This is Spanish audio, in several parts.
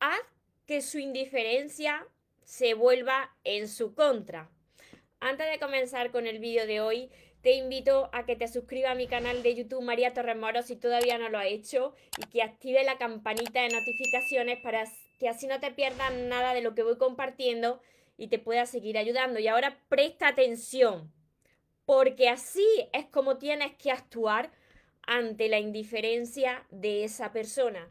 haz que su indiferencia se vuelva en su contra. Antes de comenzar con el vídeo de hoy, te invito a que te suscribas a mi canal de YouTube María Torres Moro si todavía no lo has hecho y que active la campanita de notificaciones para que así no te pierdas nada de lo que voy compartiendo y te pueda seguir ayudando. Y ahora presta atención, porque así es como tienes que actuar ante la indiferencia de esa persona.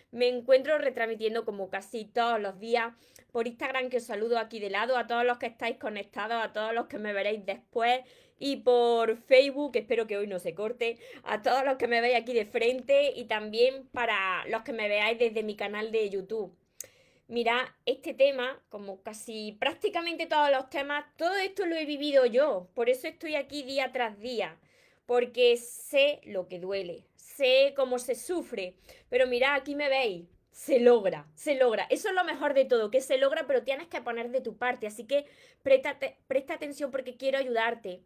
Me encuentro retransmitiendo como casi todos los días por Instagram que os saludo aquí de lado, a todos los que estáis conectados, a todos los que me veréis después y por Facebook, espero que hoy no se corte, a todos los que me veis aquí de frente y también para los que me veáis desde mi canal de YouTube. Mira, este tema, como casi prácticamente todos los temas, todo esto lo he vivido yo, por eso estoy aquí día tras día, porque sé lo que duele, sé cómo se sufre, pero mira, aquí me veis, se logra, se logra. Eso es lo mejor de todo, que se logra, pero tienes que poner de tu parte. Así que presta, presta atención porque quiero ayudarte.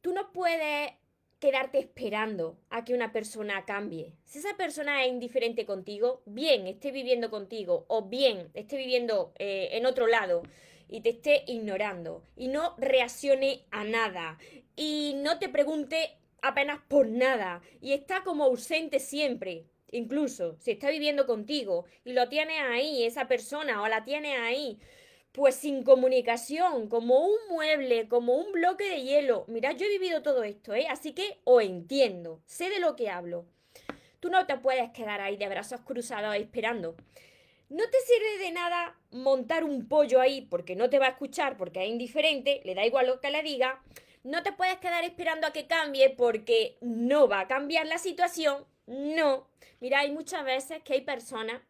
Tú no puedes quedarte esperando a que una persona cambie. Si esa persona es indiferente contigo, bien esté viviendo contigo o bien esté viviendo eh, en otro lado y te esté ignorando y no reaccione a nada y no te pregunte apenas por nada y está como ausente siempre, incluso si está viviendo contigo y lo tiene ahí, esa persona o la tiene ahí, pues sin comunicación, como un mueble, como un bloque de hielo. Mira, yo he vivido todo esto, ¿eh? Así que os entiendo, sé de lo que hablo. Tú no te puedes quedar ahí de brazos cruzados esperando. No te sirve de nada montar un pollo ahí porque no te va a escuchar, porque es indiferente, le da igual lo que le diga. No te puedes quedar esperando a que cambie porque no va a cambiar la situación no. Mira, hay muchas veces que hay personas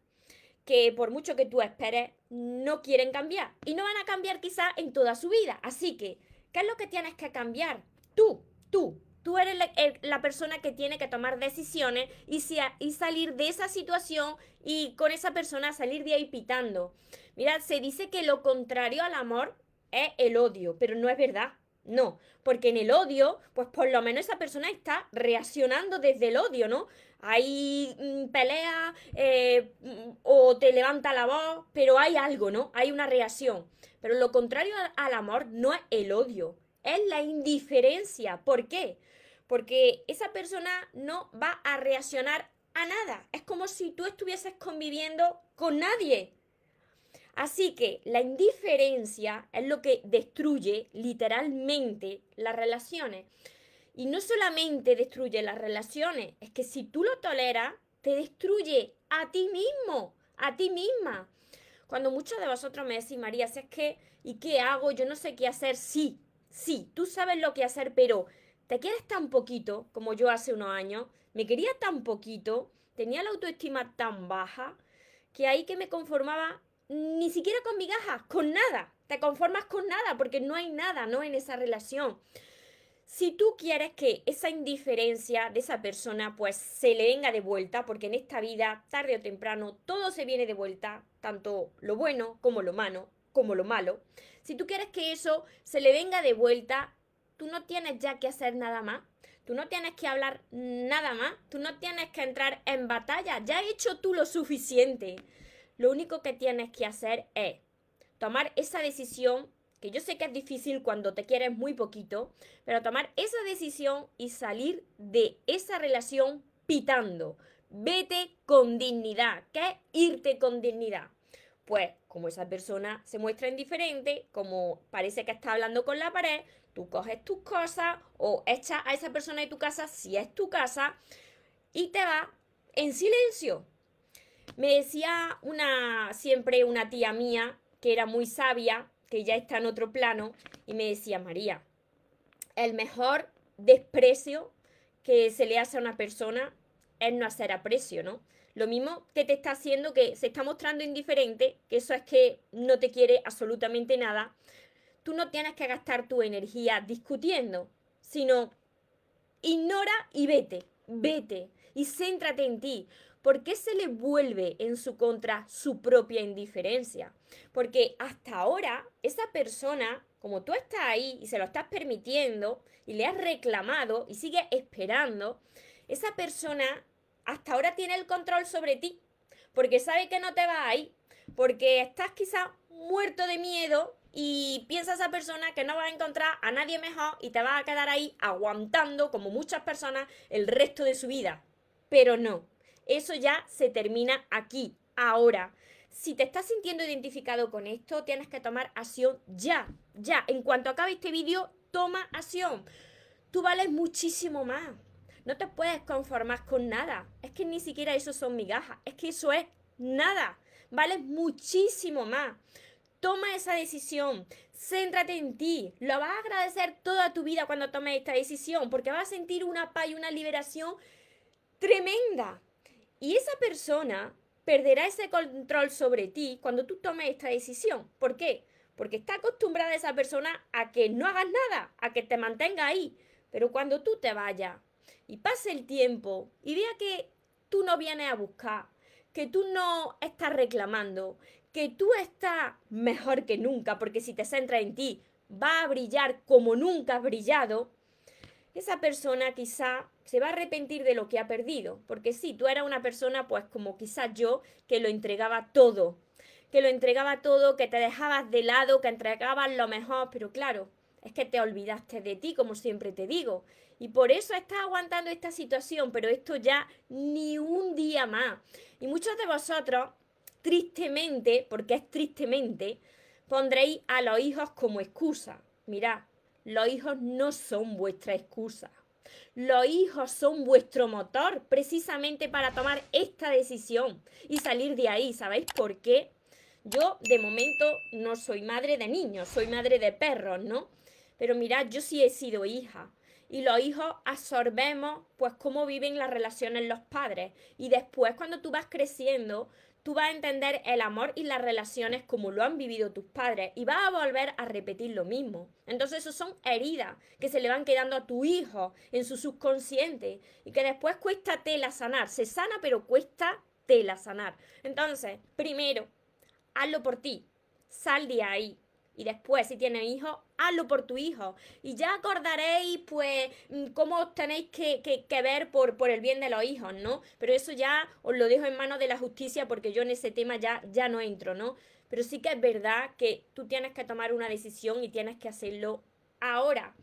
que por mucho que tú esperes, no quieren cambiar. Y no van a cambiar quizás en toda su vida. Así que, ¿qué es lo que tienes que cambiar? Tú, tú. Tú eres la, persona que tiene que tomar decisiones y, y salir de esa situación y con esa persona salir de ahí pitando. Mira, se dice que lo contrario al amor es el odio, pero no es verdad. No, porque en el odio, pues por lo menos esa persona está reaccionando desde el odio, ¿no? Hay mm, pelea eh, mm, o te levanta la voz, pero hay algo, ¿no? Hay una reacción. Pero lo contrario al amor no es el odio, es la indiferencia. ¿Por qué? Porque esa persona no va a reaccionar a nada. Es como si tú estuvieses conviviendo con nadie. Así que la indiferencia es lo que destruye literalmente las relaciones. Y no solamente destruye las relaciones, es que si tú lo toleras, te destruye a ti mismo, a ti misma. Cuando muchos de vosotros me decís, María, si es que, ¿y qué hago? Yo no sé qué hacer. Sí, sí, tú sabes lo que hacer, pero te quieres tan poquito como yo hace unos años, me quería tan poquito, tenía la autoestima tan baja, que ahí que me conformaba ni siquiera con migajas, con nada. Te conformas con nada porque no hay nada, ¿no? En esa relación. Si tú quieres que esa indiferencia de esa persona pues se le venga de vuelta, porque en esta vida, tarde o temprano, todo se viene de vuelta, tanto lo bueno como lo malo. Si tú quieres que eso se le venga de vuelta, tú no tienes ya que hacer nada más. Tú no tienes que hablar nada más. Tú no tienes que entrar en batalla. Ya has hecho tú lo suficiente. Lo único que tienes que hacer es tomar esa decisión, que yo sé que es difícil cuando te quieres muy poquito, pero tomar esa decisión y salir de esa relación pitando. Vete con dignidad. ¿Qué es irte con dignidad? Pues como esa persona se muestra indiferente, como parece que está hablando con la pared, tú coges tus cosas o echas a esa persona de tu casa, si es tu casa, y te vas en silencio. Me decía una, siempre una tía mía, que era muy sabia, que ya está en otro plano, y me decía, María, el mejor desprecio que se le hace a una persona es no hacer aprecio, ¿no? Lo mismo que te está haciendo que se está mostrando indiferente, que eso es que no te quiere absolutamente nada. Tú no tienes que gastar tu energía discutiendo, sino ignora y vete, vete y céntrate en ti. ¿Por qué se le vuelve en su contra su propia indiferencia? Porque hasta ahora esa persona, como tú estás ahí y se lo estás permitiendo y le has reclamado y sigue esperando, esa persona hasta ahora tiene el control sobre ti, porque sabe que no te vas ahí, porque estás quizá muerto de miedo y piensa esa persona que no va a encontrar a nadie mejor y te va a quedar ahí aguantando como muchas personas el resto de su vida. Pero no, eso ya se termina aquí, ahora. Si te estás sintiendo identificado con esto, tienes que tomar acción ya, ya. En cuanto acabe este vídeo, toma acción. Tú vales muchísimo más. No te puedes conformar con nada. Es que ni siquiera eso son migajas. Es que eso es nada. Vales muchísimo más. Toma esa decisión. Céntrate en ti. Lo vas a agradecer toda tu vida cuando tomes esta decisión porque vas a sentir una paz y una liberación tremenda. Y esa persona perderá ese control sobre ti cuando tú tomes esta decisión. ¿Por qué? Porque está acostumbrada esa persona a que no hagas nada, a que te mantenga ahí. Pero cuando tú te vayas, y pase el tiempo y vea que tú no vienes a buscar, que tú no estás reclamando, que tú estás mejor que nunca, porque si te centras en ti, va a brillar como nunca has brillado, esa persona quizá se va a arrepentir de lo que ha perdido, porque si tú eras una persona pues como quizá yo, que lo entregaba todo, que lo entregaba todo, que te dejabas de lado, que entregabas lo mejor, pero claro, es que te olvidaste de ti, como siempre te digo. Y por eso estás aguantando esta situación, pero esto ya ni un día más. Y muchos de vosotros, tristemente, porque es tristemente, pondréis a los hijos como excusa. Mirad, los hijos no son vuestra excusa. Los hijos son vuestro motor precisamente para tomar esta decisión y salir de ahí. ¿Sabéis por qué? Yo de momento no soy madre de niños, soy madre de perros, ¿no? Pero mirad, yo sí he sido hija. Y los hijos absorbemos pues cómo viven las relaciones los padres. Y después cuando tú vas creciendo, tú vas a entender el amor y las relaciones como lo han vivido tus padres y vas a volver a repetir lo mismo. Entonces, eso son heridas que se le van quedando a tu hijo en su subconsciente y que después cuesta tela sanar. Se sana, pero cuesta tela sanar. Entonces, primero, hazlo por ti. Sal de ahí. Y después, si tienes hijos, hazlo por tu hijo. Y ya acordaréis, pues, mm, cómo tenéis que, que, ver por, por, el bien de los hijos, ¿no? Pero eso ya os lo dejo en manos de la justicia porque yo en ese tema ya, ya no entro, ¿no? Pero sí que es verdad que tú tienes que tomar una decisión y tienes que hacerlo ahora.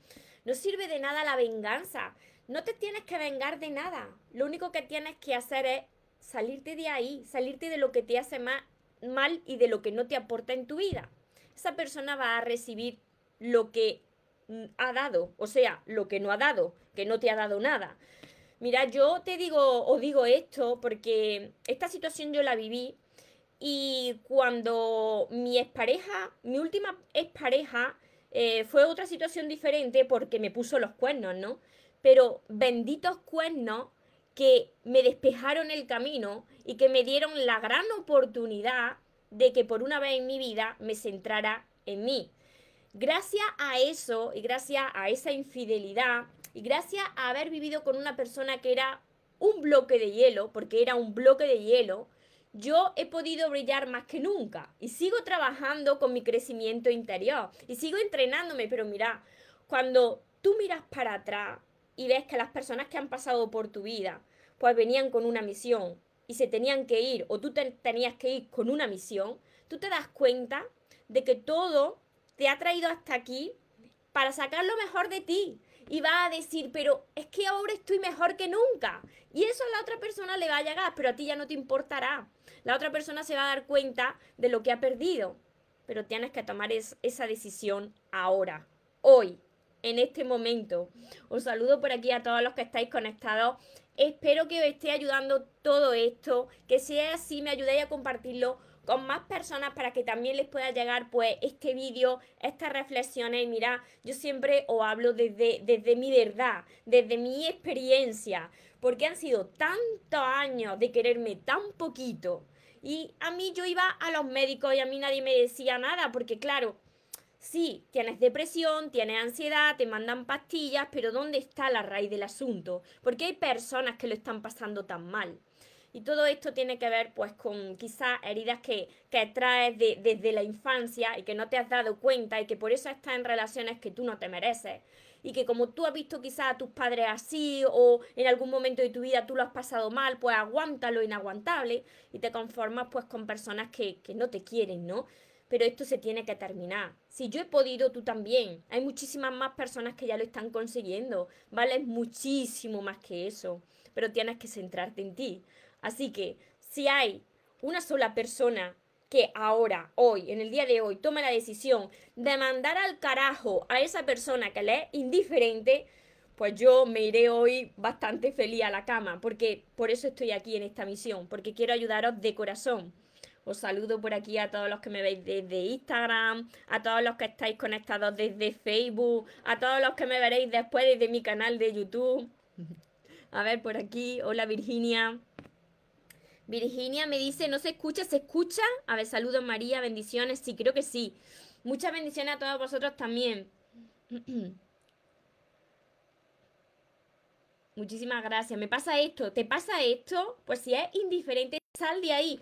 No sirve de nada la venganza. No te tienes que vengar de nada. Lo único que tienes que hacer es salirte de ahí, salirte de lo que te hace mal y de lo que no te aporta en tu vida esa persona va a recibir lo que ha dado, o sea, lo que no ha dado, que no te ha dado nada. Mira, yo te digo, os digo esto porque esta situación yo la viví y cuando mi expareja, mi última expareja, eh, fue otra situación diferente porque me puso los cuernos, ¿no? Pero benditos cuernos que me despejaron el camino y que me dieron la gran oportunidad de que por una vez en mi vida me centrara en mí. Gracias a eso y gracias a esa infidelidad y gracias a haber vivido con una persona que era un bloque de hielo, porque era un bloque de hielo, yo he podido brillar más que nunca. Y sigo trabajando con mi crecimiento interior y sigo entrenándome, pero mira, cuando tú miras para atrás y ves que las personas que han pasado por tu vida, pues venían con una misión, y se tenían que ir o tú tenías que ir con una misión, tú te das cuenta de que todo te ha traído hasta aquí para sacar lo mejor de ti. Y va a decir, pero es que ahora estoy mejor que nunca. Y eso a la otra persona le va a llegar, pero a ti ya no te importará. La otra persona se va a dar cuenta de lo que ha perdido. Pero tienes que tomar esa decisión ahora, hoy, en este momento. Os saludo por aquí a todos los que estáis conectados Espero que os esté ayudando todo esto, que sea así, me ayudéis a compartirlo con más personas para que también les pueda llegar pues este vídeo, estas reflexiones. Y mira, yo siempre os hablo desde, desde mi verdad, desde mi experiencia, porque han sido tantos años de quererme tan poquito. Y a mí yo iba a los médicos y a mí nadie me decía nada, porque claro, sí, tienes depresión, tienes ansiedad, te mandan pastillas, pero ¿dónde está la raíz del asunto? Porque hay personas que lo están pasando tan mal. Y todo esto tiene que ver pues con quizás heridas que, que traes desde la infancia y que no te has dado cuenta y que por eso estás en relaciones que tú no te mereces. Y que como tú has visto quizás a tus padres así o en algún momento de tu vida tú lo has pasado mal, pues aguanta lo inaguantable y te conformas pues con personas que, que no te quieren, ¿no? pero esto se tiene que terminar. Si yo he podido, tú también. Hay muchísimas más personas que ya lo están consiguiendo. Vale muchísimo más que eso, pero tienes que centrarte en ti. Así que si hay una sola persona que ahora, hoy, en el día de hoy, tome la decisión de mandar al carajo a esa persona que le es indiferente, pues yo me iré hoy bastante feliz a la cama, porque por eso estoy aquí en esta misión, porque quiero ayudaros de corazón. Os saludo por aquí a todos los que me veis desde Instagram, a todos los que estáis conectados desde Facebook, a todos los que me veréis después desde mi canal de YouTube. A ver, por aquí, hola Virginia. Virginia me dice, ¿no se escucha? ¿Se escucha? A ver, saludos María, bendiciones. Sí, creo que sí. Muchas bendiciones a todos vosotros también. Muchísimas gracias. Me pasa esto. ¿Te pasa esto? Pues si es indiferente, sal de ahí.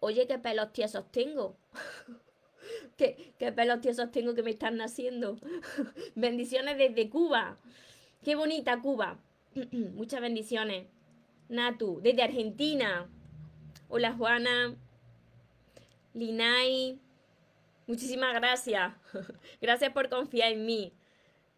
Oye, qué pelos tiesos tengo. ¿Qué, qué pelos tiesos tengo que me están naciendo. bendiciones desde Cuba. Qué bonita Cuba. Muchas bendiciones. Natu, desde Argentina. Hola Juana, Linay, muchísimas gracias. gracias por confiar en mí.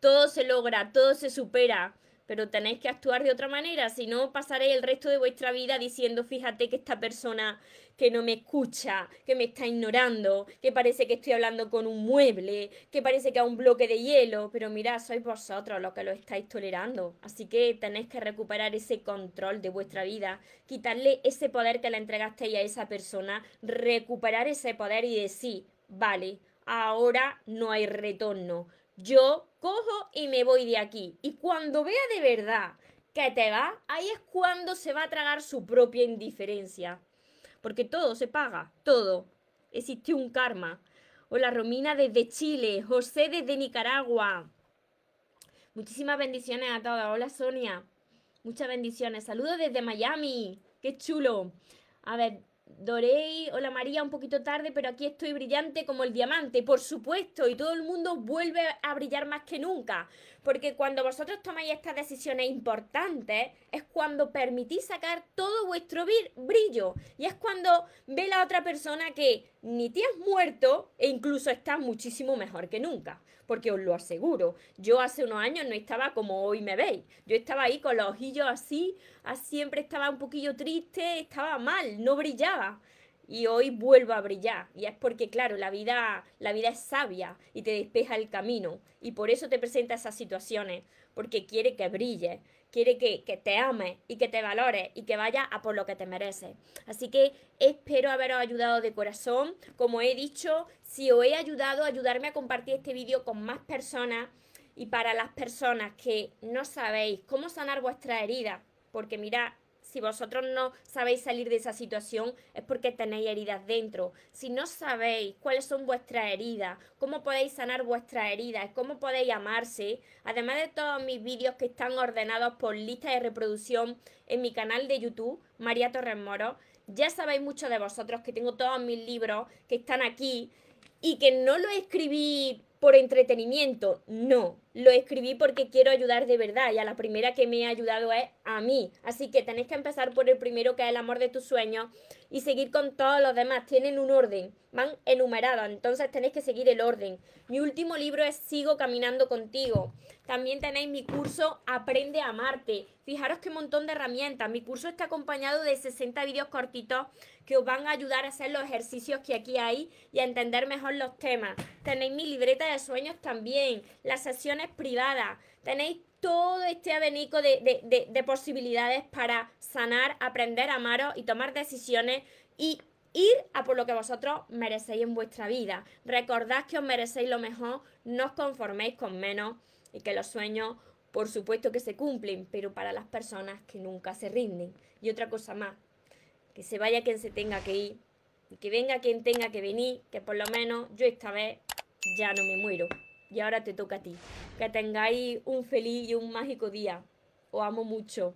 Todo se logra, todo se supera pero tenéis que actuar de otra manera, si no pasaréis el resto de vuestra vida diciendo, fíjate que esta persona que no me escucha, que me está ignorando, que parece que estoy hablando con un mueble, que parece que a un bloque de hielo, pero mirad, sois vosotros los que lo estáis tolerando, así que tenéis que recuperar ese control de vuestra vida, quitarle ese poder que le entregasteis a esa persona, recuperar ese poder y decir, vale, ahora no hay retorno, yo cojo y me voy de aquí. Y cuando vea de verdad que te va, ahí es cuando se va a tragar su propia indiferencia. Porque todo se paga, todo. Existe un karma. Hola Romina desde Chile, José desde Nicaragua. Muchísimas bendiciones a todos. Hola Sonia. Muchas bendiciones. Saludos desde Miami. Qué chulo. A ver, Dorei, hola María, un poquito tarde, pero aquí estoy brillante como el diamante, por supuesto, y todo el mundo vuelve a brillar más que nunca, porque cuando vosotros tomáis estas decisiones importantes, es cuando permitís sacar todo vuestro brillo, y es cuando ve la otra persona que ni te has muerto e incluso estás muchísimo mejor que nunca porque os lo aseguro, yo hace unos años no estaba como hoy me veis, yo estaba ahí con los ojillos así, siempre estaba un poquillo triste, estaba mal, no brillaba. Y hoy vuelvo a brillar. Y es porque, claro, la vida, la vida es sabia y te despeja el camino. Y por eso te presenta esas situaciones. Porque quiere que brilles quiere que, que, te ames y que te valores y que vayas a por lo que te mereces. Así que espero haberos ayudado de corazón. Como he dicho, si os he ayudado, ayudarme a compartir este vídeo con más personas y para las personas que no sabéis cómo sanar vuestra herida, porque mira, si vosotros no sabéis salir de esa situación es porque tenéis heridas dentro. Si no sabéis cuáles son vuestras heridas, cómo podéis sanar vuestras heridas, cómo podéis amarse, además de todos mis vídeos que están ordenados por lista de reproducción en mi canal de YouTube, María Torres Moro, ya sabéis mucho de vosotros que tengo todos mis libros que están aquí y que no lo escribí por entretenimiento, no, lo escribí porque quiero ayudar de verdad y a la primera que me ha ayudado es a mí. Así que tenéis que empezar por el primero que es el amor de tus sueños y seguir con todos los demás. Tienen un orden, van enumerados, entonces tenéis que seguir el orden. Mi último libro es Sigo caminando contigo. También tenéis mi curso Aprende a amarte. Fijaros qué montón de herramientas. Mi curso está acompañado de 60 vídeos cortitos que os van a ayudar a hacer los ejercicios que aquí hay y a entender mejor los temas. Tenéis mi libreta de sueños también, las sesiones privadas. Tenéis todo este abanico de, de posibilidades para sanar, aprender a amaros y tomar decisiones y ir a por lo que vosotros merecéis en vuestra vida. Recordad que os merecéis lo mejor, no os conforméis con menos y que los sueños, por supuesto que se cumplen, pero para las personas que nunca se rinden. Y otra cosa más, que se vaya quien se tenga que ir, y que venga quien tenga que venir, que por lo menos yo esta vez ya no me muero. Y ahora te toca a ti. Que tengáis un feliz y un mágico día. Os amo mucho.